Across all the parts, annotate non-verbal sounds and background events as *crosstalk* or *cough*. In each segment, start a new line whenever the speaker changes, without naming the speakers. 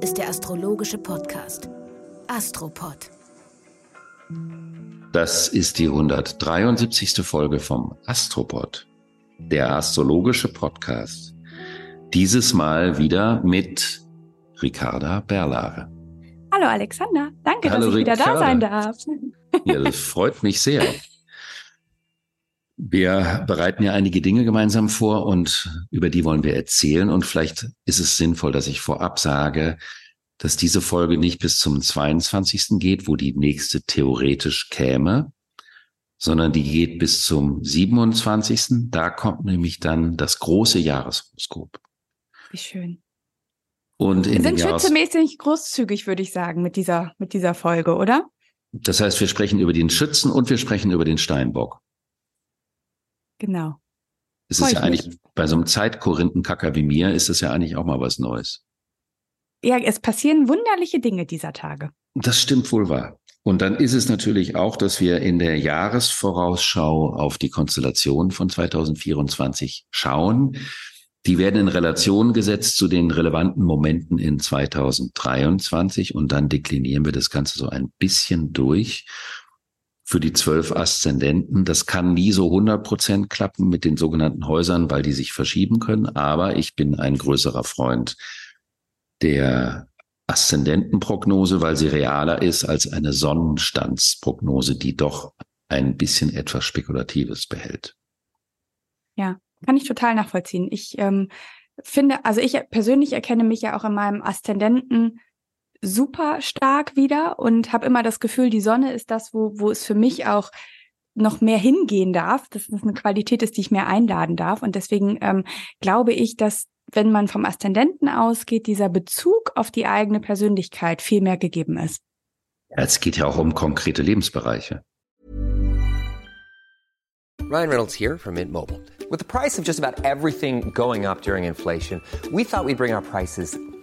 Ist der astrologische Podcast Astropod.
Das ist die 173. Folge vom Astropod, der astrologische Podcast. Dieses Mal wieder mit Ricarda Berlare.
Hallo Alexander, danke,
Hallo,
dass ich wieder da
Ricarda.
sein darf.
Ja, das freut mich sehr. *laughs* Wir bereiten ja einige Dinge gemeinsam vor und über die wollen wir erzählen. Und vielleicht ist es sinnvoll, dass ich vorab sage, dass diese Folge nicht bis zum 22. geht, wo die nächste theoretisch käme, sondern die geht bis zum 27. Da kommt nämlich dann das große Jahreshoroskop.
Wie schön.
Und in
Wir sind schützemäßig großzügig, würde ich sagen, mit dieser, mit dieser Folge, oder?
das heißt, wir sprechen über den Schützen und wir sprechen über den Steinbock.
Genau.
Es ist ja eigentlich bei so einem Zeitkorinthenkacker wie mir ist das ja eigentlich auch mal was Neues.
Ja, es passieren wunderliche Dinge dieser Tage.
Das stimmt wohl wahr. Und dann ist es natürlich auch, dass wir in der Jahresvorausschau auf die Konstellation von 2024 schauen. Die werden in Relation gesetzt zu den relevanten Momenten in 2023 und dann deklinieren wir das Ganze so ein bisschen durch für die zwölf Aszendenten. Das kann nie so 100 Prozent klappen mit den sogenannten Häusern, weil die sich verschieben können. Aber ich bin ein größerer Freund der Aszendentenprognose, weil sie realer ist als eine Sonnenstandsprognose, die doch ein bisschen etwas Spekulatives behält.
Ja, kann ich total nachvollziehen. Ich ähm, finde, also ich persönlich erkenne mich ja auch in meinem Aszendenten super stark wieder und habe immer das Gefühl, die Sonne ist das, wo, wo es für mich auch noch mehr hingehen darf, dass es eine Qualität ist, die ich mehr einladen darf. Und deswegen ähm, glaube ich, dass wenn man vom Aszendenten ausgeht, dieser Bezug auf die eigene Persönlichkeit viel mehr gegeben ist.
Es geht ja auch um konkrete Lebensbereiche.
Ryan Reynolds here from Mint Mobile. With the price of just about everything going up during inflation, we thought we'd bring our prices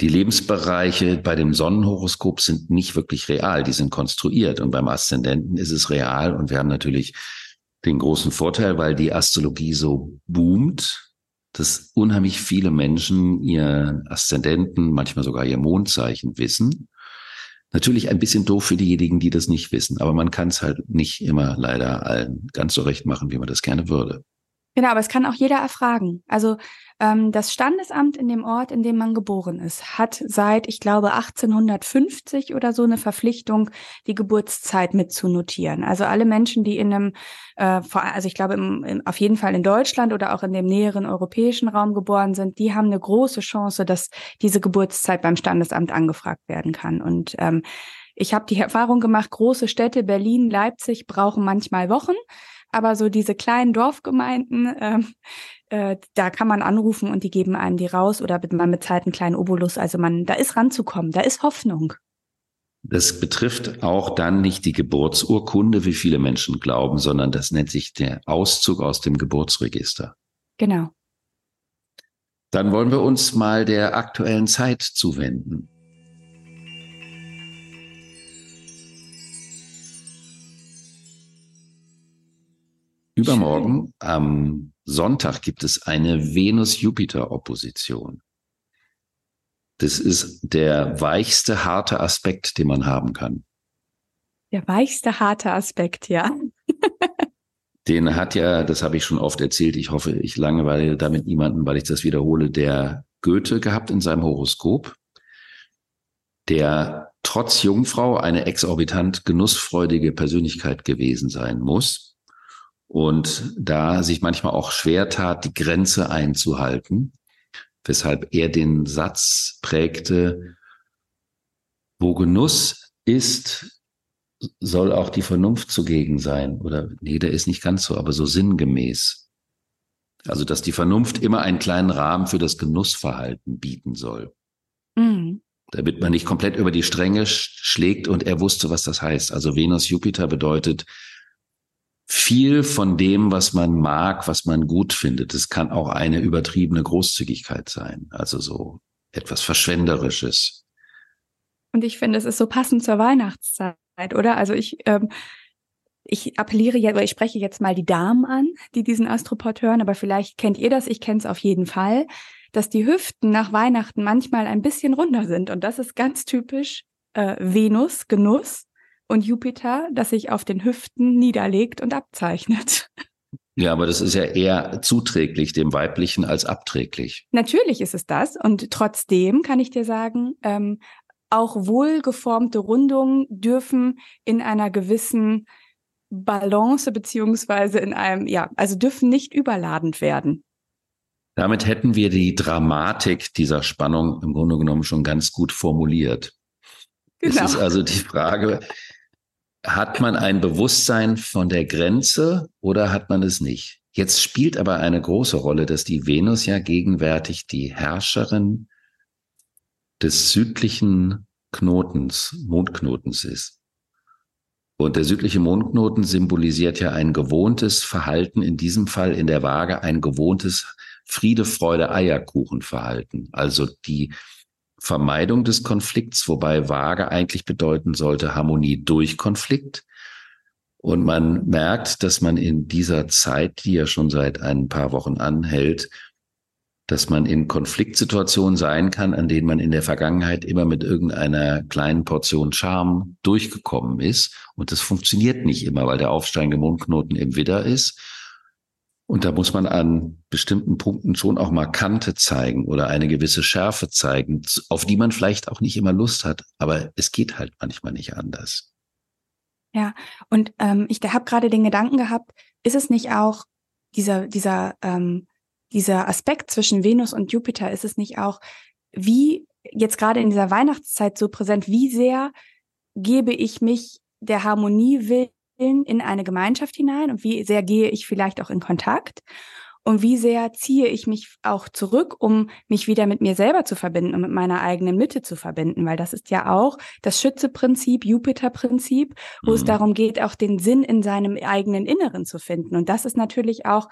Die Lebensbereiche bei dem Sonnenhoroskop sind nicht wirklich real, die sind konstruiert. Und beim Aszendenten ist es real. Und wir haben natürlich den großen Vorteil, weil die Astrologie so boomt, dass unheimlich viele Menschen ihren Aszendenten, manchmal sogar ihr Mondzeichen wissen. Natürlich ein bisschen doof für diejenigen, die das nicht wissen, aber man kann es halt nicht immer leider allen ganz so recht machen, wie man das gerne würde.
Genau, aber es kann auch jeder erfragen. Also ähm, das Standesamt in dem Ort, in dem man geboren ist, hat seit, ich glaube, 1850 oder so eine Verpflichtung, die Geburtszeit mitzunotieren. Also alle Menschen, die in einem, äh, also ich glaube im, im, auf jeden Fall in Deutschland oder auch in dem näheren europäischen Raum geboren sind, die haben eine große Chance, dass diese Geburtszeit beim Standesamt angefragt werden kann. Und ähm, ich habe die Erfahrung gemacht, große Städte, Berlin, Leipzig, brauchen manchmal Wochen. Aber so diese kleinen Dorfgemeinden, ähm, äh, da kann man anrufen und die geben einem die raus oder man bezahlt einen kleinen Obolus. Also man, da ist ranzukommen, da ist Hoffnung.
Das betrifft auch dann nicht die Geburtsurkunde, wie viele Menschen glauben, sondern das nennt sich der Auszug aus dem Geburtsregister.
Genau.
Dann wollen wir uns mal der aktuellen Zeit zuwenden. Übermorgen am Sonntag gibt es eine Venus-Jupiter-Opposition. Das ist der weichste, harte Aspekt, den man haben kann.
Der weichste, harte Aspekt, ja. *laughs*
Den hat ja, das habe ich schon oft erzählt, ich hoffe, ich langeweile damit niemanden, weil ich das wiederhole, der Goethe gehabt in seinem Horoskop, der trotz Jungfrau eine exorbitant genussfreudige Persönlichkeit gewesen sein muss und da sich manchmal auch schwer tat, die Grenze einzuhalten, weshalb er den Satz prägte, wo Genuss ist, soll auch die Vernunft zugegen sein. Oder nee, der ist nicht ganz so, aber so sinngemäß. Also, dass die Vernunft immer einen kleinen Rahmen für das Genussverhalten bieten soll.
Mhm.
damit man nicht komplett über die Stränge schlägt und er wusste, was das heißt. Also Venus Jupiter bedeutet viel von dem, was man mag, was man gut findet. Es kann auch eine übertriebene Großzügigkeit sein, also so etwas Verschwenderisches.
Und ich finde, es ist so passend zur Weihnachtszeit, oder? Also ich, ähm, ich appelliere jetzt, ich spreche jetzt mal die Damen an, die diesen Astroport hören, aber vielleicht kennt ihr das, ich kenne es auf jeden Fall, dass die Hüften nach Weihnachten manchmal ein bisschen runder sind. Und das ist ganz typisch äh, Venus, Genuss und Jupiter, das sich auf den Hüften niederlegt und abzeichnet.
Ja, aber das ist ja eher zuträglich dem Weiblichen als abträglich.
Natürlich ist es das. Und trotzdem kann ich dir sagen, ähm, auch wohlgeformte Rundungen dürfen in einer gewissen Balance beziehungsweise in einem, ja, also dürfen nicht überladend werden.
Damit hätten wir die Dramatik dieser Spannung im Grunde genommen schon ganz gut formuliert. Genau. Es ist also die Frage, hat man ein Bewusstsein von der Grenze oder hat man es nicht? Jetzt spielt aber eine große Rolle, dass die Venus ja gegenwärtig die Herrscherin des südlichen Knotens, Mondknotens ist. Und der südliche Mondknoten symbolisiert ja ein gewohntes Verhalten, in diesem Fall in der Waage ein gewohntes Friede, Freude, Eierkuchen Verhalten. Also die Vermeidung des Konflikts, wobei Waage eigentlich bedeuten sollte Harmonie durch Konflikt. Und man merkt, dass man in dieser Zeit, die ja schon seit ein paar Wochen anhält, dass man in Konfliktsituationen sein kann, an denen man in der Vergangenheit immer mit irgendeiner kleinen Portion Charme durchgekommen ist. Und das funktioniert nicht immer, weil der aufsteigende Mondknoten im Widder ist. Und da muss man an bestimmten Punkten schon auch mal Kante zeigen oder eine gewisse Schärfe zeigen, auf die man vielleicht auch nicht immer Lust hat. Aber es geht halt manchmal nicht anders.
Ja, und ähm, ich habe gerade den Gedanken gehabt, ist es nicht auch dieser, dieser, ähm, dieser Aspekt zwischen Venus und Jupiter, ist es nicht auch, wie jetzt gerade in dieser Weihnachtszeit so präsent, wie sehr gebe ich mich der Harmonie will in eine Gemeinschaft hinein und wie sehr gehe ich vielleicht auch in Kontakt und wie sehr ziehe ich mich auch zurück, um mich wieder mit mir selber zu verbinden und mit meiner eigenen Mitte zu verbinden, weil das ist ja auch das Schütze-Prinzip, Jupiter-Prinzip, wo mhm. es darum geht, auch den Sinn in seinem eigenen Inneren zu finden. Und das ist natürlich auch,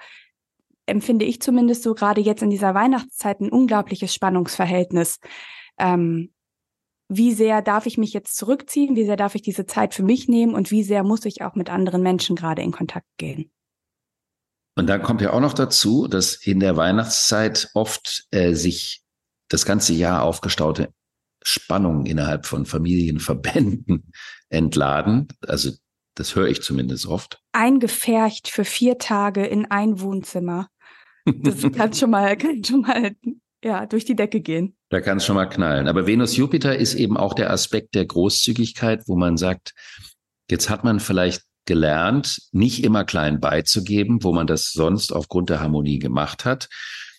empfinde ich zumindest so gerade jetzt in dieser Weihnachtszeit ein unglaubliches Spannungsverhältnis. Ähm, wie sehr darf ich mich jetzt zurückziehen, wie sehr darf ich diese Zeit für mich nehmen und wie sehr muss ich auch mit anderen Menschen gerade in Kontakt gehen.
Und dann kommt ja auch noch dazu, dass in der Weihnachtszeit oft äh, sich das ganze Jahr aufgestaute Spannungen innerhalb von Familienverbänden *laughs* entladen. Also das höre ich zumindest oft.
Eingefärcht für vier Tage in ein Wohnzimmer. Das *laughs* kann schon mal, kann schon mal ja, durch die Decke gehen.
Da kann es schon mal knallen. Aber Venus-Jupiter ist eben auch der Aspekt der Großzügigkeit, wo man sagt, jetzt hat man vielleicht gelernt, nicht immer klein beizugeben, wo man das sonst aufgrund der Harmonie gemacht hat.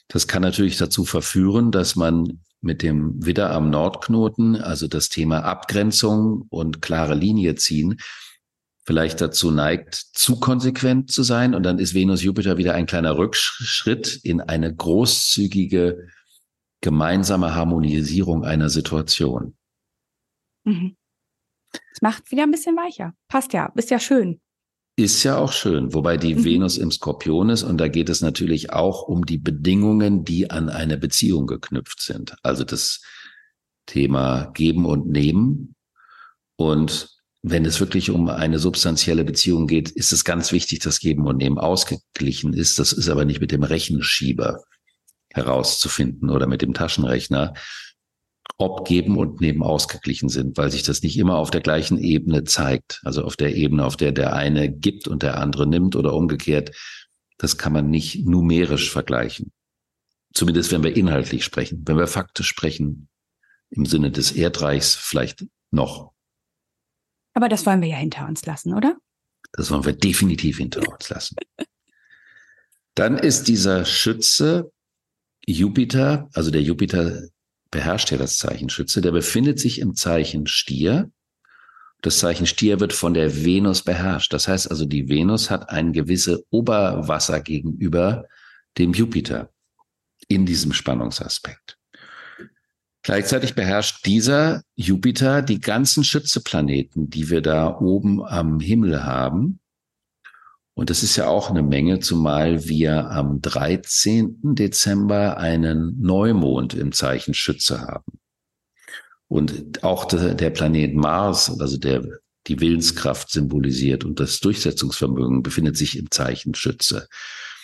Das kann natürlich dazu verführen, dass man mit dem Widder am Nordknoten, also das Thema Abgrenzung und klare Linie ziehen, vielleicht dazu neigt, zu konsequent zu sein. Und dann ist Venus-Jupiter wieder ein kleiner Rückschritt in eine großzügige gemeinsame Harmonisierung einer Situation.
Mhm. Das macht wieder ein bisschen weicher. Passt ja, ist ja schön.
Ist ja auch schön, wobei die mhm. Venus im Skorpion ist und da geht es natürlich auch um die Bedingungen, die an eine Beziehung geknüpft sind. Also das Thema Geben und Nehmen. Und wenn es wirklich um eine substanzielle Beziehung geht, ist es ganz wichtig, dass Geben und Nehmen ausgeglichen ist. Das ist aber nicht mit dem Rechenschieber herauszufinden oder mit dem Taschenrechner, ob Geben und Nehmen ausgeglichen sind, weil sich das nicht immer auf der gleichen Ebene zeigt. Also auf der Ebene, auf der der eine gibt und der andere nimmt oder umgekehrt. Das kann man nicht numerisch vergleichen. Zumindest wenn wir inhaltlich sprechen. Wenn wir faktisch sprechen, im Sinne des Erdreichs vielleicht noch.
Aber das wollen wir ja hinter uns lassen, oder?
Das wollen wir definitiv hinter uns lassen. Dann ist dieser Schütze Jupiter, also der Jupiter beherrscht ja das Zeichen Schütze, der befindet sich im Zeichen Stier. Das Zeichen Stier wird von der Venus beherrscht. Das heißt also, die Venus hat ein gewisse Oberwasser gegenüber dem Jupiter in diesem Spannungsaspekt. Gleichzeitig beherrscht dieser Jupiter die ganzen Schützeplaneten, die wir da oben am Himmel haben. Und das ist ja auch eine Menge, zumal wir am 13. Dezember einen Neumond im Zeichen Schütze haben. Und auch der, Planet Mars, also der die Willenskraft symbolisiert und das Durchsetzungsvermögen befindet sich im Zeichen Schütze.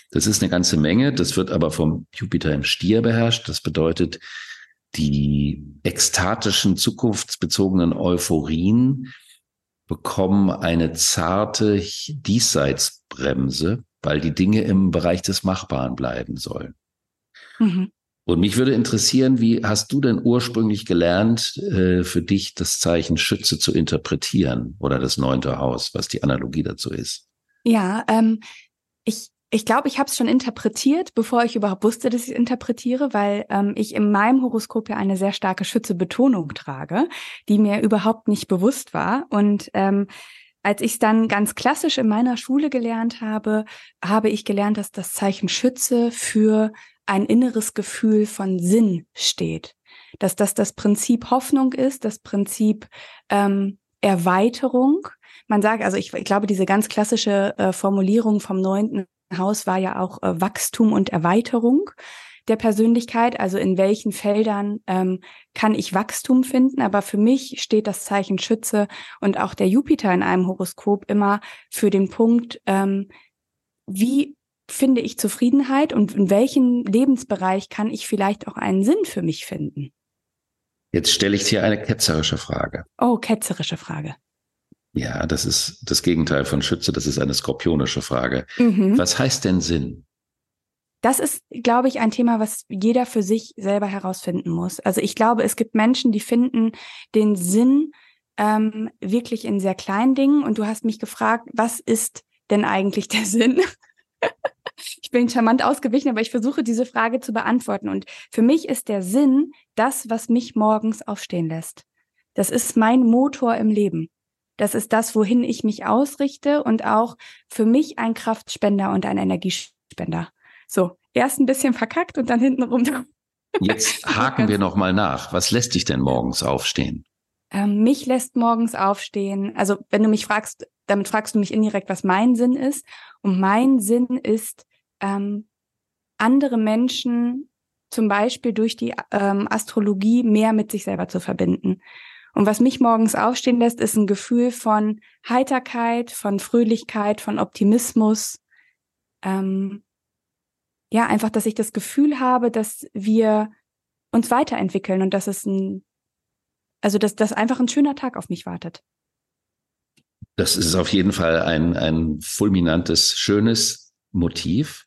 Das ist eine ganze Menge. Das wird aber vom Jupiter im Stier beherrscht. Das bedeutet, die ekstatischen, zukunftsbezogenen Euphorien bekommen eine zarte Diesseitsbremse, weil die Dinge im Bereich des Machbaren bleiben sollen. Mhm. Und mich würde interessieren, wie hast du denn ursprünglich gelernt, äh, für dich das Zeichen Schütze zu interpretieren oder das neunte Haus, was die Analogie dazu ist?
Ja, ähm, ich ich glaube, ich habe es schon interpretiert, bevor ich überhaupt wusste, dass ich es interpretiere, weil ähm, ich in meinem Horoskop ja eine sehr starke Schütze-Betonung trage, die mir überhaupt nicht bewusst war. Und ähm, als ich es dann ganz klassisch in meiner Schule gelernt habe, habe ich gelernt, dass das Zeichen Schütze für ein inneres Gefühl von Sinn steht. Dass das das Prinzip Hoffnung ist, das Prinzip ähm, Erweiterung. Man sagt, also ich, ich glaube, diese ganz klassische äh, Formulierung vom neunten Haus war ja auch äh, Wachstum und Erweiterung der Persönlichkeit, also in welchen Feldern ähm, kann ich Wachstum finden. Aber für mich steht das Zeichen Schütze und auch der Jupiter in einem Horoskop immer für den Punkt, ähm, wie finde ich Zufriedenheit und in welchem Lebensbereich kann ich vielleicht auch einen Sinn für mich finden?
Jetzt stelle ich dir eine ketzerische Frage.
Oh, ketzerische Frage.
Ja, das ist das Gegenteil von Schütze, das ist eine skorpionische Frage. Mhm. Was heißt denn Sinn?
Das ist, glaube ich, ein Thema, was jeder für sich selber herausfinden muss. Also ich glaube, es gibt Menschen, die finden den Sinn ähm, wirklich in sehr kleinen Dingen. Und du hast mich gefragt, was ist denn eigentlich der *laughs* Sinn? ich bin charmant ausgewichen, aber ich versuche diese Frage zu beantworten. Und für mich ist der Sinn das, was mich morgens aufstehen lässt. Das ist mein Motor im Leben. Das ist das, wohin ich mich ausrichte und auch für mich ein Kraftspender und ein Energiespender. So, erst ein bisschen verkackt und dann hinten rum.
Jetzt *laughs* haken wir noch mal nach. Was lässt dich denn morgens aufstehen?
Ähm, mich lässt morgens aufstehen. Also, wenn du mich fragst, damit fragst du mich indirekt, was mein Sinn ist. Und mein Sinn ist, ähm, andere Menschen zum Beispiel durch die ähm, Astrologie mehr mit sich selber zu verbinden. Und was mich morgens aufstehen lässt, ist ein Gefühl von Heiterkeit, von Fröhlichkeit, von Optimismus. Ähm, ja, einfach, dass ich das Gefühl habe, dass wir uns weiterentwickeln und dass es ein, also dass, dass einfach ein schöner Tag auf mich wartet.
Das ist auf jeden Fall ein, ein fulminantes, schönes Motiv.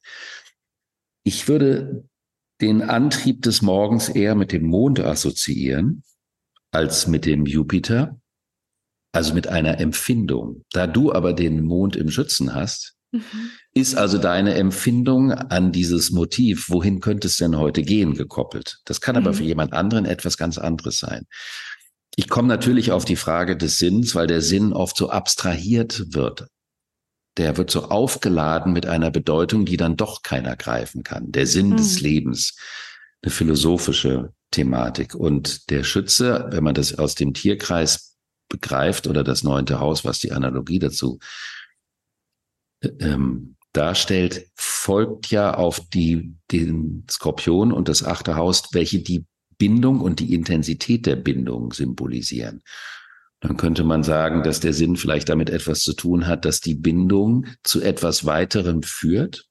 Ich würde den Antrieb des Morgens eher mit dem Mond assoziieren als mit dem Jupiter, also mit einer Empfindung. Da du aber den Mond im Schützen hast, mhm. ist also deine Empfindung an dieses Motiv, wohin könnte es denn heute gehen, gekoppelt. Das kann aber mhm. für jemand anderen etwas ganz anderes sein. Ich komme natürlich auf die Frage des Sinns, weil der Sinn oft so abstrahiert wird. Der wird so aufgeladen mit einer Bedeutung, die dann doch keiner greifen kann. Der Sinn mhm. des Lebens, eine philosophische Thematik. Und der Schütze, wenn man das aus dem Tierkreis begreift oder das neunte Haus, was die Analogie dazu äh, ähm, darstellt, folgt ja auf die, den Skorpion und das achte Haus, welche die Bindung und die Intensität der Bindung symbolisieren. Dann könnte man sagen, dass der Sinn vielleicht damit etwas zu tun hat, dass die Bindung zu etwas weiterem führt,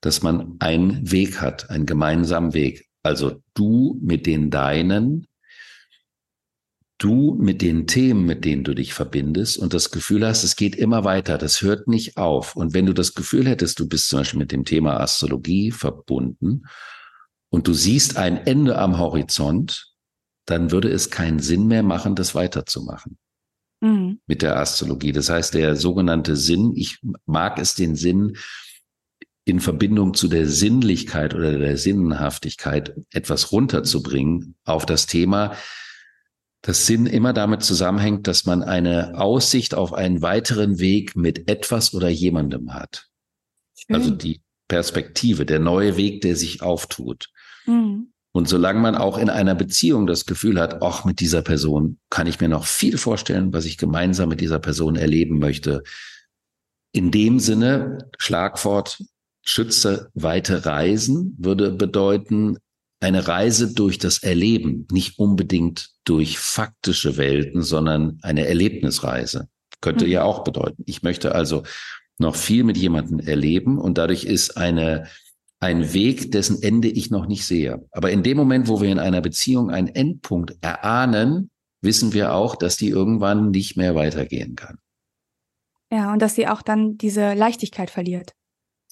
dass man einen Weg hat, einen gemeinsamen Weg. Also du mit den deinen, du mit den Themen, mit denen du dich verbindest und das Gefühl hast, es geht immer weiter, das hört nicht auf. Und wenn du das Gefühl hättest, du bist zum Beispiel mit dem Thema Astrologie verbunden und du siehst ein Ende am Horizont, dann würde es keinen Sinn mehr machen, das weiterzumachen. Mhm. Mit der Astrologie. Das heißt, der sogenannte Sinn, ich mag es den Sinn, in Verbindung zu der Sinnlichkeit oder der Sinnhaftigkeit etwas runterzubringen auf das Thema, dass Sinn immer damit zusammenhängt, dass man eine Aussicht auf einen weiteren Weg mit etwas oder jemandem hat. Schön. Also die Perspektive, der neue Weg, der sich auftut. Mhm. Und solange man auch in einer Beziehung das Gefühl hat, ach, mit dieser Person kann ich mir noch viel vorstellen, was ich gemeinsam mit dieser Person erleben möchte. In dem Sinne, Schlagwort Schütze weite Reisen würde bedeuten, eine Reise durch das Erleben, nicht unbedingt durch faktische Welten, sondern eine Erlebnisreise. Könnte mhm. ja auch bedeuten. Ich möchte also noch viel mit jemandem erleben und dadurch ist eine ein Weg, dessen Ende ich noch nicht sehe. Aber in dem Moment, wo wir in einer Beziehung einen Endpunkt erahnen, wissen wir auch, dass die irgendwann nicht mehr weitergehen kann.
Ja, und dass sie auch dann diese Leichtigkeit verliert.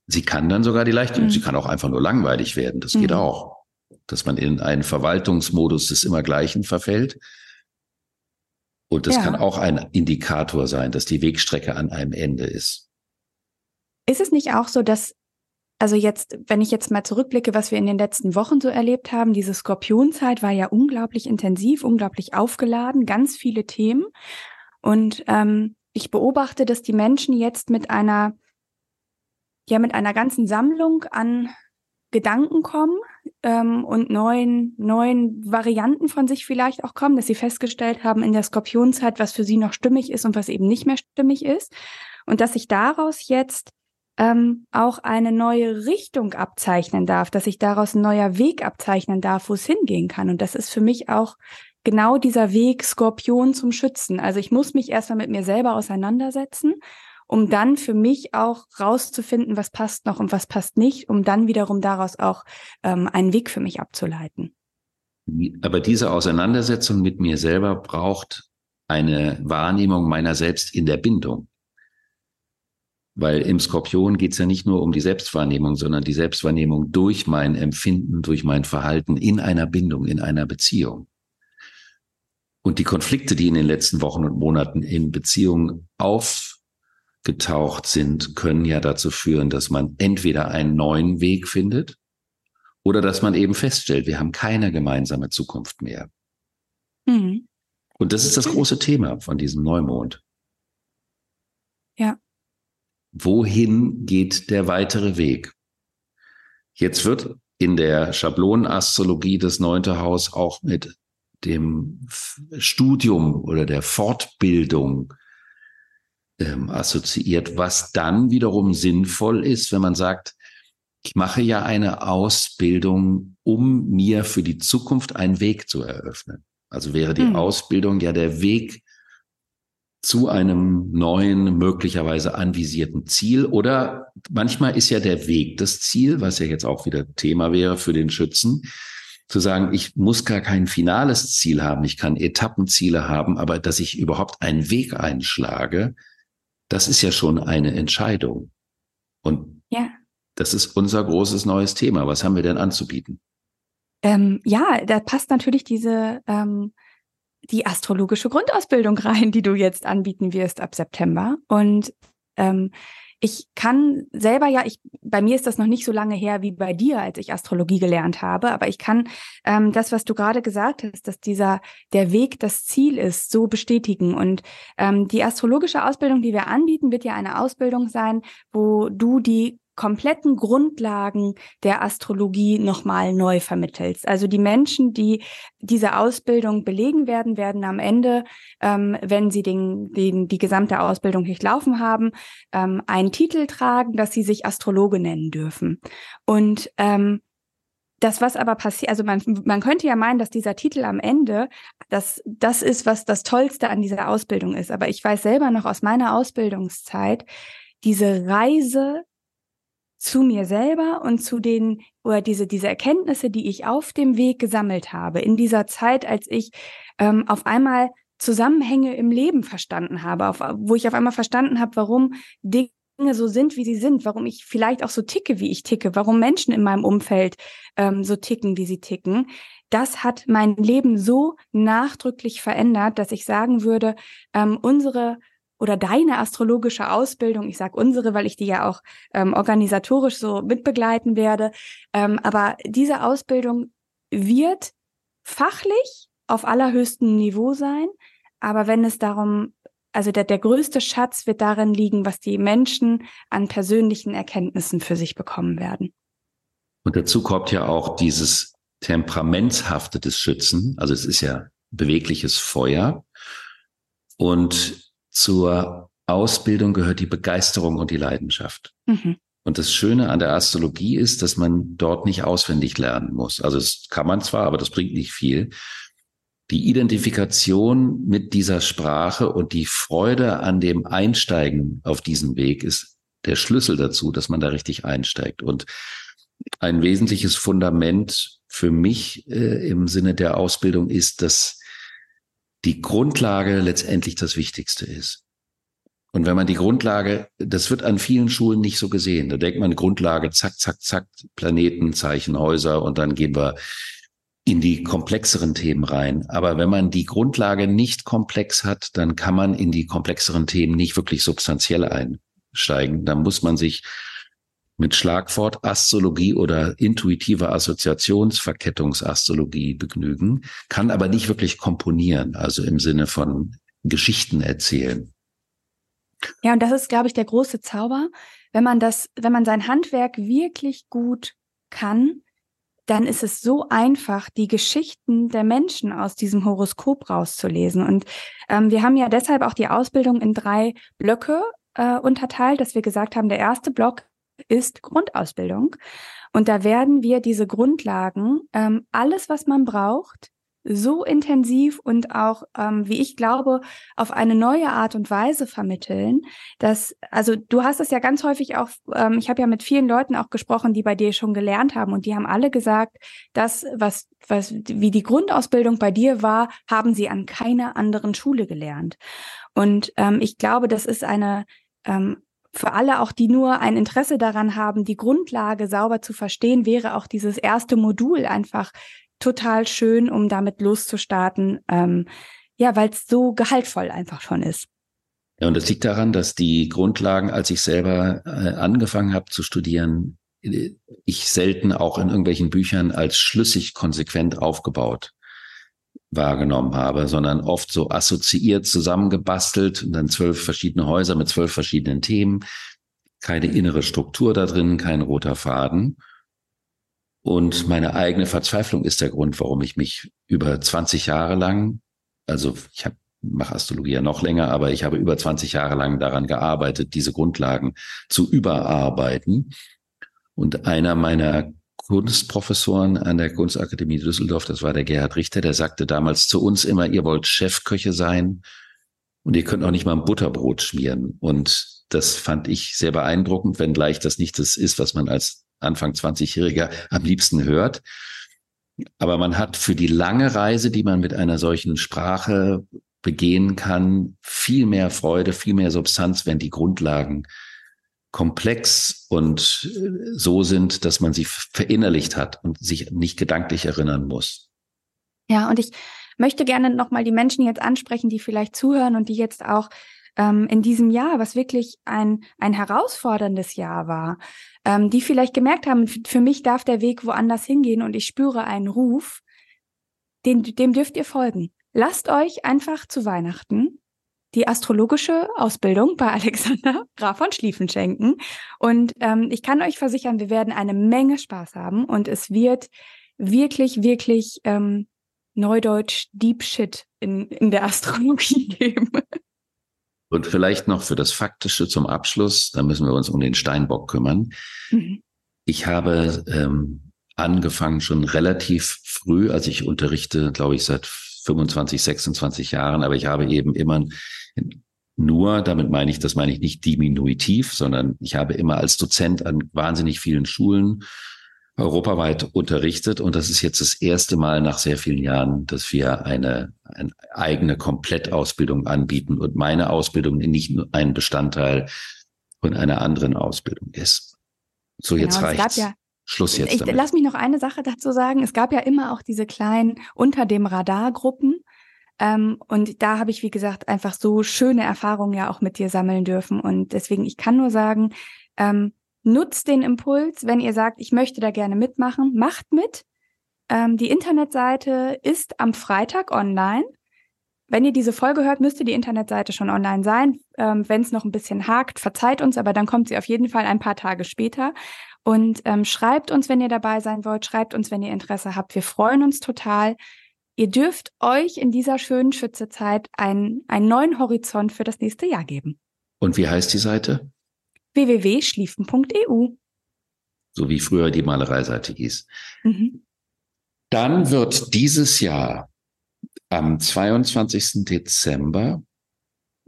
Sie kann dann sogar die Leichtigkeit, mhm. sie kann auch einfach nur langweilig werden. Das mhm. geht auch. Dass man in einen Verwaltungsmodus des Immergleichen verfällt. Und das ja. kann auch ein Indikator sein, dass die Wegstrecke an einem Ende ist.
Ist es nicht auch so, dass also jetzt, wenn ich jetzt mal zurückblicke, was wir in den letzten Wochen so erlebt haben, diese Skorpionzeit war ja unglaublich intensiv, unglaublich aufgeladen, ganz viele Themen. Und ähm, ich beobachte, dass die Menschen jetzt mit einer, ja, mit einer ganzen Sammlung an Gedanken kommen ähm, und neuen, neuen Varianten von sich vielleicht auch kommen, dass sie festgestellt haben in der Skorpionzeit, was für sie noch stimmig ist und was eben nicht mehr stimmig ist. Und dass sich daraus jetzt ähm, auch eine neue Richtung abzeichnen darf, dass sich daraus ein neuer Weg abzeichnen darf, wo es hingehen kann. Und das ist für mich auch genau dieser Weg Skorpion zum Schützen. Also ich muss mich erstmal mit mir selber auseinandersetzen, um dann für mich auch rauszufinden, was passt noch und was passt nicht, um dann wiederum daraus auch ähm, einen Weg für mich abzuleiten.
Aber diese Auseinandersetzung mit mir selber braucht eine Wahrnehmung meiner selbst in der Bindung. Weil im Skorpion geht es ja nicht nur um die Selbstwahrnehmung, sondern die Selbstwahrnehmung durch mein Empfinden, durch mein Verhalten in einer Bindung, in einer Beziehung. Und die Konflikte, die in den letzten Wochen und Monaten in Beziehungen aufgetaucht sind, können ja dazu führen, dass man entweder einen neuen Weg findet oder dass man eben feststellt, wir haben keine gemeinsame Zukunft mehr. Mhm. Und das ist das große Thema von diesem Neumond.
Ja
wohin geht der weitere Weg? Jetzt wird in der Schablonenastrologie das neunte Haus auch mit dem Studium oder der Fortbildung ähm, assoziiert, was dann wiederum sinnvoll ist, wenn man sagt, ich mache ja eine Ausbildung, um mir für die Zukunft einen Weg zu eröffnen. Also wäre die hm. Ausbildung ja der Weg zu einem neuen, möglicherweise anvisierten Ziel. Oder manchmal ist ja der Weg das Ziel, was ja jetzt auch wieder Thema wäre für den Schützen, zu sagen, ich muss gar kein finales Ziel haben, ich kann Etappenziele haben, aber dass ich überhaupt einen Weg einschlage, das ist ja schon eine Entscheidung. Und ja. das ist unser großes neues Thema. Was haben wir denn anzubieten?
Ähm, ja, da passt natürlich diese ähm, die astrologische Grundausbildung rein, die du jetzt anbieten wirst ab September. Und ähm, ich kann selber ja, ich, bei mir ist das noch nicht so lange her wie bei dir, als ich Astrologie gelernt habe, aber ich kann ähm, das, was du gerade gesagt hast, dass dieser der Weg das Ziel ist, so bestätigen. Und ähm, die astrologische Ausbildung, die wir anbieten, wird ja eine Ausbildung sein, wo du die kompletten Grundlagen der Astrologie nochmal neu vermittelst. Also die Menschen, die diese Ausbildung belegen werden, werden am Ende, ähm, wenn sie den, den, die gesamte Ausbildung durchlaufen haben, ähm, einen Titel tragen, dass sie sich Astrologe nennen dürfen. Und ähm, das, was aber passiert, also man, man könnte ja meinen, dass dieser Titel am Ende das, das ist, was das Tollste an dieser Ausbildung ist. Aber ich weiß selber noch aus meiner Ausbildungszeit, diese Reise zu mir selber und zu den oder diese diese Erkenntnisse, die ich auf dem Weg gesammelt habe in dieser Zeit, als ich ähm, auf einmal Zusammenhänge im Leben verstanden habe, auf, wo ich auf einmal verstanden habe, warum Dinge so sind, wie sie sind, warum ich vielleicht auch so ticke, wie ich ticke, warum Menschen in meinem Umfeld ähm, so ticken, wie sie ticken. Das hat mein Leben so nachdrücklich verändert, dass ich sagen würde, ähm, unsere oder deine astrologische Ausbildung, ich sage unsere, weil ich die ja auch ähm, organisatorisch so mitbegleiten werde, ähm, aber diese Ausbildung wird fachlich auf allerhöchstem Niveau sein, aber wenn es darum, also der, der größte Schatz wird darin liegen, was die Menschen an persönlichen Erkenntnissen für sich bekommen werden.
Und dazu kommt ja auch dieses temperamentshaftetes Schützen. Also es ist ja bewegliches Feuer. Und zur Ausbildung gehört die Begeisterung und die Leidenschaft. Mhm. Und das Schöne an der Astrologie ist, dass man dort nicht auswendig lernen muss. Also es kann man zwar, aber das bringt nicht viel. Die Identifikation mit dieser Sprache und die Freude an dem Einsteigen auf diesen Weg ist der Schlüssel dazu, dass man da richtig einsteigt. Und ein wesentliches Fundament für mich äh, im Sinne der Ausbildung ist, dass die Grundlage letztendlich das Wichtigste ist. Und wenn man die Grundlage, das wird an vielen Schulen nicht so gesehen. Da denkt man Grundlage, zack, zack, zack, Planeten, Zeichen, Häuser und dann gehen wir in die komplexeren Themen rein. Aber wenn man die Grundlage nicht komplex hat, dann kann man in die komplexeren Themen nicht wirklich substanziell einsteigen. Dann muss man sich mit Schlagwort Astrologie oder intuitive Assoziationsverkettungsastrologie begnügen, kann aber nicht wirklich komponieren, also im Sinne von Geschichten erzählen.
Ja, und das ist, glaube ich, der große Zauber. Wenn man das, wenn man sein Handwerk wirklich gut kann, dann ist es so einfach, die Geschichten der Menschen aus diesem Horoskop rauszulesen. Und ähm, wir haben ja deshalb auch die Ausbildung in drei Blöcke äh, unterteilt, dass wir gesagt haben, der erste Block ist Grundausbildung. Und da werden wir diese Grundlagen, ähm, alles, was man braucht, so intensiv und auch, ähm, wie ich glaube, auf eine neue Art und Weise vermitteln, dass, also du hast es ja ganz häufig auch, ähm, ich habe ja mit vielen Leuten auch gesprochen, die bei dir schon gelernt haben und die haben alle gesagt, das, was, was, wie die Grundausbildung bei dir war, haben sie an keiner anderen Schule gelernt. Und ähm, ich glaube, das ist eine, ähm, für alle auch, die nur ein Interesse daran haben, die Grundlage sauber zu verstehen, wäre auch dieses erste Modul einfach total schön, um damit loszustarten. Ähm, ja, weil es so gehaltvoll einfach schon ist.
Ja, und das liegt daran, dass die Grundlagen, als ich selber äh, angefangen habe zu studieren, äh, ich selten auch in irgendwelchen Büchern als schlüssig konsequent aufgebaut wahrgenommen habe, sondern oft so assoziiert zusammengebastelt und dann zwölf verschiedene Häuser mit zwölf verschiedenen Themen, keine innere Struktur da drin, kein roter Faden. Und meine eigene Verzweiflung ist der Grund, warum ich mich über 20 Jahre lang, also ich habe mache Astrologie ja noch länger, aber ich habe über 20 Jahre lang daran gearbeitet, diese Grundlagen zu überarbeiten. Und einer meiner Kunstprofessoren an der Kunstakademie Düsseldorf, das war der Gerhard Richter, der sagte damals zu uns immer, ihr wollt Chefköche sein und ihr könnt auch nicht mal ein Butterbrot schmieren. Und das fand ich sehr beeindruckend, wenngleich das nicht das ist, was man als Anfang 20-Jähriger am liebsten hört. Aber man hat für die lange Reise, die man mit einer solchen Sprache begehen kann, viel mehr Freude, viel mehr Substanz, wenn die Grundlagen komplex und äh, so sind, dass man sie verinnerlicht hat und sich nicht gedanklich erinnern muss.
Ja, und ich möchte gerne nochmal die Menschen jetzt ansprechen, die vielleicht zuhören und die jetzt auch ähm, in diesem Jahr, was wirklich ein, ein herausforderndes Jahr war, ähm, die vielleicht gemerkt haben, für mich darf der Weg woanders hingehen und ich spüre einen Ruf, den, dem dürft ihr folgen. Lasst euch einfach zu Weihnachten die astrologische Ausbildung bei *laughs* Alexander Graf von Schlieffen schenken. Und ähm, ich kann euch versichern, wir werden eine Menge Spaß haben und es wird wirklich, wirklich ähm, Neudeutsch Deep Shit in, in der *laughs* Astrologie geben.
Und vielleicht noch für das Faktische zum Abschluss, da müssen wir uns um den Steinbock kümmern. Mhm. Ich habe ähm, angefangen schon relativ früh, als ich unterrichte, glaube ich, seit 25, 26 Jahren, aber ich habe eben immer nur, damit meine ich, das meine ich nicht diminutiv, sondern ich habe immer als Dozent an wahnsinnig vielen Schulen europaweit unterrichtet. Und das ist jetzt das erste Mal nach sehr vielen Jahren, dass wir eine, eine eigene Komplettausbildung anbieten und meine Ausbildung nicht nur ein Bestandteil von einer anderen Ausbildung ist. So, genau, jetzt reicht's. Ja, Schluss jetzt.
Ich, damit. Lass mich noch eine Sache dazu sagen. Es gab ja immer auch diese kleinen unter dem Radar Gruppen. Ähm, und da habe ich, wie gesagt, einfach so schöne Erfahrungen ja auch mit dir sammeln dürfen. Und deswegen, ich kann nur sagen, ähm, Nutzt den Impuls, wenn ihr sagt, ich möchte da gerne mitmachen, macht mit. Ähm, die Internetseite ist am Freitag online. Wenn ihr diese Folge hört, müsste die Internetseite schon online sein. Ähm, wenn es noch ein bisschen hakt, verzeiht uns, aber dann kommt sie auf jeden Fall ein paar Tage später. Und ähm, schreibt uns, wenn ihr dabei sein wollt, schreibt uns, wenn ihr Interesse habt. Wir freuen uns total. Ihr dürft euch in dieser schönen Schützezeit einen, einen neuen Horizont für das nächste Jahr geben.
Und wie heißt die Seite?
www.schlieffen.eu.
So wie früher die Malereiseite hieß. Mhm. Dann wird dieses Jahr am 22. Dezember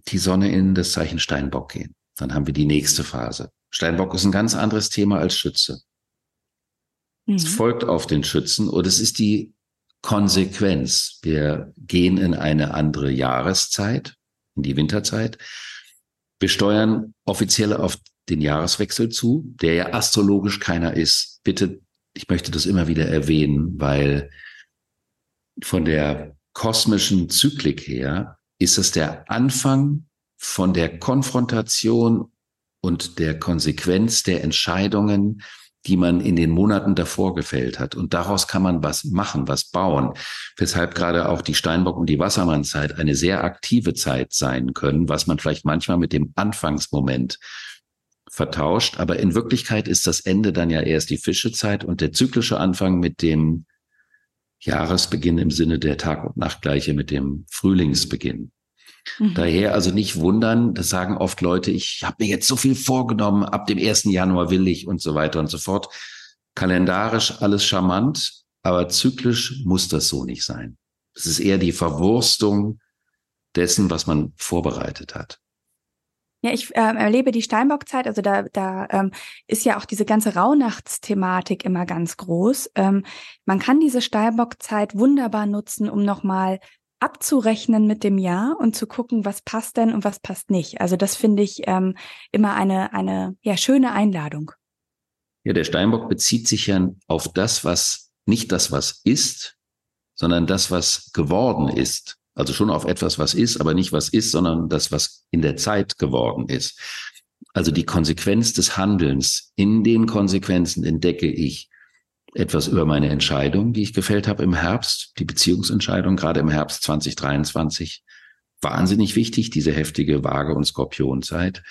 die Sonne in das Zeichen Steinbock gehen. Dann haben wir die nächste Phase. Steinbock ist ein ganz anderes Thema als Schütze. Mhm. Es folgt auf den Schützen und es ist die Konsequenz. Wir gehen in eine andere Jahreszeit, in die Winterzeit. Wir steuern offiziell auf den Jahreswechsel zu, der ja astrologisch keiner ist. Bitte, ich möchte das immer wieder erwähnen, weil von der kosmischen Zyklik her ist es der Anfang von der Konfrontation und der Konsequenz der Entscheidungen, die man in den Monaten davor gefällt hat. Und daraus kann man was machen, was bauen. Weshalb gerade auch die Steinbock- und die Wassermannzeit eine sehr aktive Zeit sein können, was man vielleicht manchmal mit dem Anfangsmoment vertauscht. Aber in Wirklichkeit ist das Ende dann ja erst die Fischezeit und der zyklische Anfang mit dem Jahresbeginn im Sinne der Tag- und Nachtgleiche mit dem Frühlingsbeginn. Mhm. Daher also nicht wundern, das sagen oft Leute, ich habe mir jetzt so viel vorgenommen, ab dem 1. Januar will ich und so weiter und so fort. Kalendarisch alles charmant, aber zyklisch muss das so nicht sein. Es ist eher die Verwurstung dessen, was man vorbereitet hat.
Ja, ich äh, erlebe die Steinbockzeit, also da, da ähm, ist ja auch diese ganze Rauhnachtsthematik immer ganz groß. Ähm, man kann diese Steinbockzeit wunderbar nutzen, um nochmal abzurechnen mit dem Jahr und zu gucken, was passt denn und was passt nicht. Also das finde ich ähm, immer eine, eine ja, schöne Einladung.
Ja, der Steinbock bezieht sich ja auf das, was nicht das, was ist, sondern das, was geworden ist. Also schon auf etwas, was ist, aber nicht was ist, sondern das, was in der Zeit geworden ist. Also die Konsequenz des Handelns. In den Konsequenzen entdecke ich etwas über meine Entscheidung, die ich gefällt habe im Herbst, die Beziehungsentscheidung, gerade im Herbst 2023. Wahnsinnig wichtig, diese heftige Waage- und Skorpionzeit.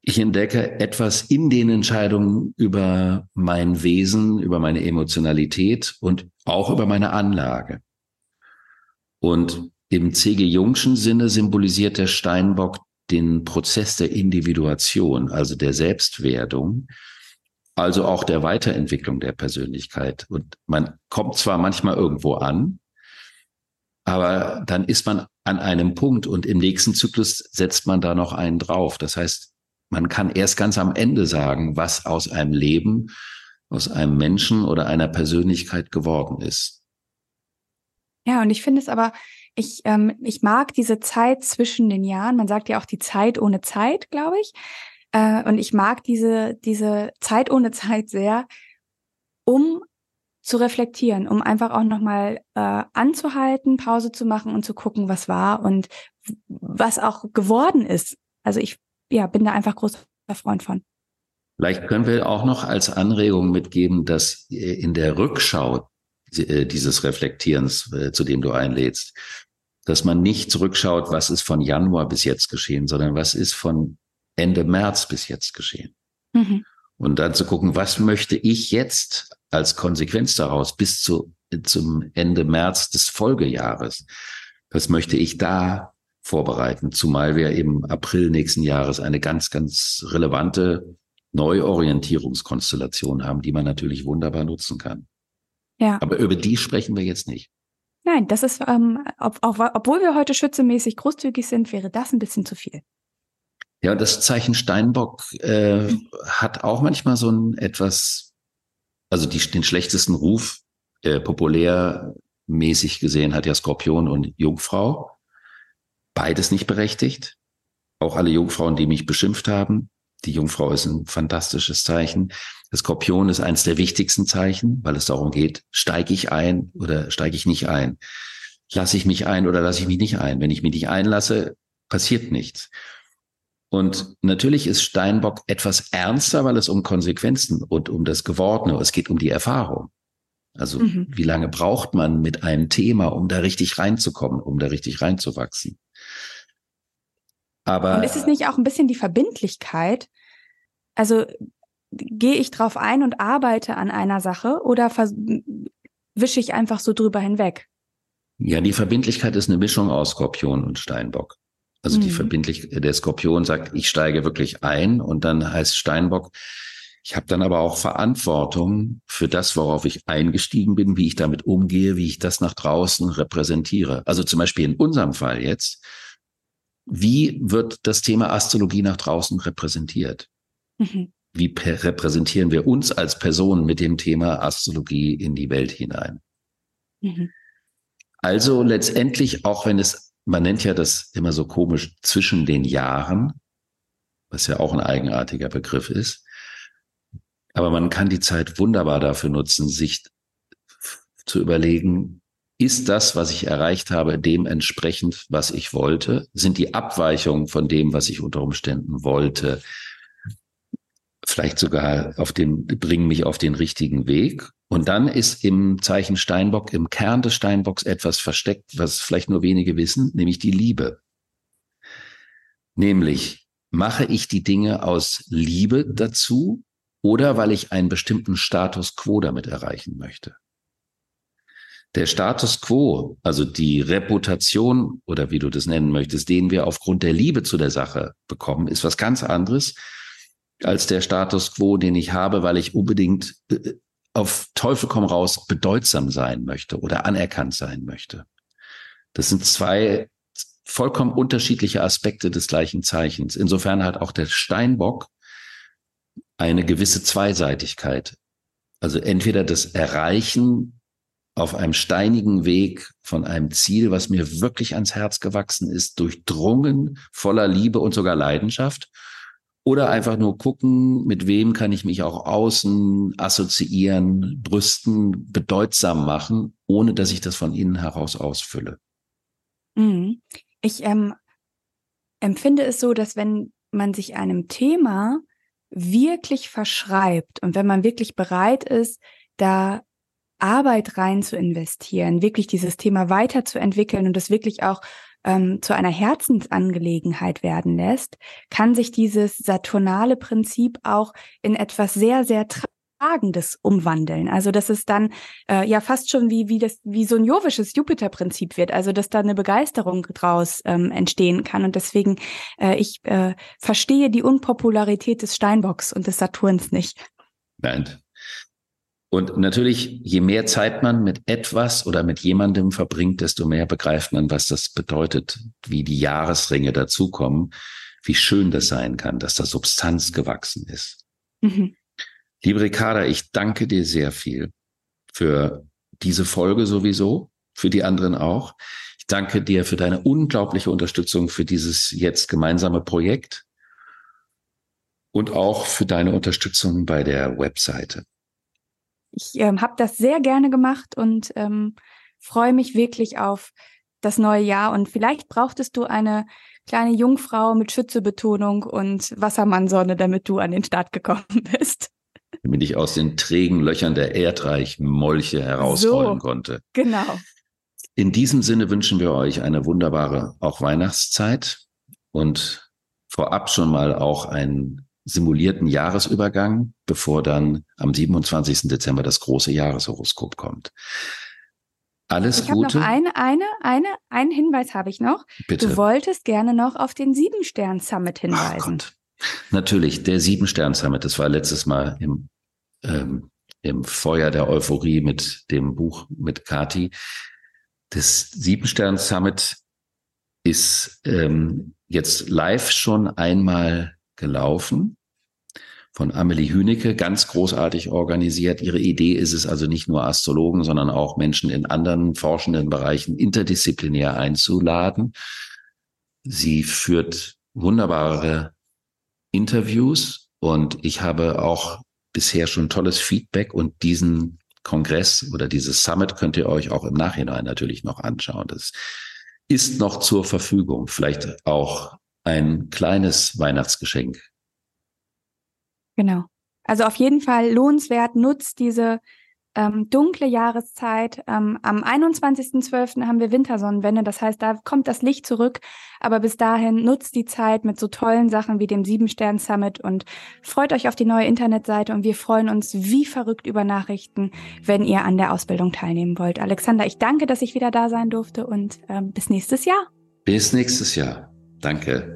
Ich entdecke etwas in den Entscheidungen über mein Wesen, über meine Emotionalität und auch über meine Anlage. Und im C.G. Jungschen Sinne symbolisiert der Steinbock den Prozess der Individuation, also der Selbstwerdung, also auch der Weiterentwicklung der Persönlichkeit. Und man kommt zwar manchmal irgendwo an, aber dann ist man an einem Punkt und im nächsten Zyklus setzt man da noch einen drauf. Das heißt, man kann erst ganz am Ende sagen, was aus einem Leben, aus einem Menschen oder einer Persönlichkeit geworden ist.
Ja, und ich finde es aber, ich, ähm, ich mag diese Zeit zwischen den Jahren. Man sagt ja auch die Zeit ohne Zeit, glaube ich. Äh, und ich mag diese, diese Zeit ohne Zeit sehr, um zu reflektieren, um einfach auch nochmal äh, anzuhalten, Pause zu machen und zu gucken, was war und was auch geworden ist. Also ich ja, bin da einfach großer Freund von.
Vielleicht können wir auch noch als Anregung mitgeben, dass in der Rückschau äh, dieses Reflektierens, äh, zu dem du einlädst, dass man nicht zurückschaut, was ist von Januar bis jetzt geschehen, sondern was ist von Ende März bis jetzt geschehen. Mhm. Und dann zu gucken, was möchte ich jetzt als Konsequenz daraus bis zu, zum Ende März des Folgejahres? Was möchte ich da vorbereiten? Zumal wir im April nächsten Jahres eine ganz, ganz relevante Neuorientierungskonstellation haben, die man natürlich wunderbar nutzen kann. Ja. Aber über die sprechen wir jetzt nicht.
Nein, das ist, ähm, ob, auch, obwohl wir heute schützemäßig großzügig sind, wäre das ein bisschen zu viel.
Ja, das Zeichen Steinbock äh, hat auch manchmal so ein etwas, also die, den schlechtesten Ruf, äh, populärmäßig gesehen hat ja Skorpion und Jungfrau. Beides nicht berechtigt. Auch alle Jungfrauen, die mich beschimpft haben. Die Jungfrau ist ein fantastisches Zeichen. Der Skorpion ist eines der wichtigsten Zeichen, weil es darum geht, steige ich ein oder steige ich nicht ein? Lasse ich mich ein oder lasse ich mich nicht ein? Wenn ich mich nicht einlasse, passiert nichts. Und natürlich ist Steinbock etwas ernster, weil es um Konsequenzen und um das Gewordene, es geht um die Erfahrung. Also mhm. wie lange braucht man mit einem Thema, um da richtig reinzukommen, um da richtig reinzuwachsen?
Aber und ist es nicht auch ein bisschen die Verbindlichkeit? Also gehe ich drauf ein und arbeite an einer Sache oder wische ich einfach so drüber hinweg?
Ja, die Verbindlichkeit ist eine Mischung aus Skorpion und Steinbock. Also mhm. die Verbindlichkeit, der Skorpion sagt, ich steige wirklich ein und dann heißt Steinbock, ich habe dann aber auch Verantwortung für das, worauf ich eingestiegen bin, wie ich damit umgehe, wie ich das nach draußen repräsentiere. Also zum Beispiel in unserem Fall jetzt, wie wird das Thema Astrologie nach draußen repräsentiert? Mhm. Wie repräsentieren wir uns als Person mit dem Thema Astrologie in die Welt hinein? Mhm. Also letztendlich, auch wenn es, man nennt ja das immer so komisch, zwischen den Jahren, was ja auch ein eigenartiger Begriff ist, aber man kann die Zeit wunderbar dafür nutzen, sich zu überlegen, ist das, was ich erreicht habe, dementsprechend, was ich wollte? Sind die Abweichungen von dem, was ich unter Umständen wollte, vielleicht sogar auf den, bringen mich auf den richtigen Weg? Und dann ist im Zeichen Steinbock, im Kern des Steinbocks etwas versteckt, was vielleicht nur wenige wissen, nämlich die Liebe. Nämlich, mache ich die Dinge aus Liebe dazu oder weil ich einen bestimmten Status quo damit erreichen möchte. Der Status quo, also die Reputation oder wie du das nennen möchtest, den wir aufgrund der Liebe zu der Sache bekommen, ist was ganz anderes als der Status quo, den ich habe, weil ich unbedingt äh, auf Teufel komm raus bedeutsam sein möchte oder anerkannt sein möchte. Das sind zwei vollkommen unterschiedliche Aspekte des gleichen Zeichens. Insofern hat auch der Steinbock eine gewisse Zweiseitigkeit. Also entweder das Erreichen auf einem steinigen Weg von einem Ziel, was mir wirklich ans Herz gewachsen ist, durchdrungen, voller Liebe und sogar Leidenschaft. Oder einfach nur gucken, mit wem kann ich mich auch außen assoziieren, brüsten, bedeutsam machen, ohne dass ich das von innen heraus ausfülle.
Mhm. Ich ähm, empfinde es so, dass wenn man sich einem Thema wirklich verschreibt und wenn man wirklich bereit ist, da Arbeit rein zu investieren, wirklich dieses Thema weiterzuentwickeln und es wirklich auch ähm, zu einer Herzensangelegenheit werden lässt, kann sich dieses saturnale Prinzip auch in etwas sehr, sehr Tragendes umwandeln. Also dass es dann äh, ja fast schon wie wie das wie so ein jovisches Jupiter-Prinzip wird. Also dass da eine Begeisterung draus ähm, entstehen kann. Und deswegen äh, ich äh, verstehe die Unpopularität des Steinbocks und des Saturns nicht.
Nein. Und natürlich, je mehr Zeit man mit etwas oder mit jemandem verbringt, desto mehr begreift man, was das bedeutet, wie die Jahresringe dazukommen, wie schön das sein kann, dass da Substanz gewachsen ist. Mhm. Liebe Ricarda, ich danke dir sehr viel für diese Folge sowieso, für die anderen auch. Ich danke dir für deine unglaubliche Unterstützung für dieses jetzt gemeinsame Projekt und auch für deine Unterstützung bei der Webseite.
Ich ähm, habe das sehr gerne gemacht und ähm, freue mich wirklich auf das neue Jahr. Und vielleicht brauchtest du eine kleine Jungfrau mit Schützebetonung und Wassermannsonne, damit du an den Start gekommen *laughs* bist
damit ich aus den trägen Löchern der Erdreichmolche herausrollen so, konnte.
Genau.
In diesem Sinne wünschen wir euch eine wunderbare auch Weihnachtszeit und vorab schon mal auch einen simulierten Jahresübergang, bevor dann am 27. Dezember das große Jahreshoroskop kommt. Alles
ich
Gute.
Noch eine, eine, eine, einen Hinweis habe ich noch.
Bitte.
Du wolltest gerne noch auf den Sieben Stern Summit hinweisen. Ach Gott.
Natürlich, der Sieben-Stern-Summit, das war letztes Mal im, ähm, im Feuer der Euphorie mit dem Buch mit Kati. Das Sieben-Stern-Summit ist ähm, jetzt live schon einmal gelaufen von Amelie Hünecke, ganz großartig organisiert. Ihre Idee ist es also nicht nur Astrologen, sondern auch Menschen in anderen forschenden Bereichen interdisziplinär einzuladen. Sie führt wunderbare Interviews und ich habe auch bisher schon tolles Feedback und diesen Kongress oder dieses Summit könnt ihr euch auch im Nachhinein natürlich noch anschauen. Das ist noch zur Verfügung. Vielleicht auch ein kleines Weihnachtsgeschenk.
Genau. Also auf jeden Fall lohnenswert, nutzt diese ähm, dunkle Jahreszeit. Ähm, am 21.12. haben wir Wintersonnenwende, das heißt, da kommt das Licht zurück. Aber bis dahin nutzt die Zeit mit so tollen Sachen wie dem Sieben-Stern Summit und freut euch auf die neue Internetseite und wir freuen uns wie verrückt über Nachrichten, wenn ihr an der Ausbildung teilnehmen wollt. Alexander, ich danke, dass ich wieder da sein durfte und ähm, bis nächstes Jahr.
Bis nächstes Jahr. Danke.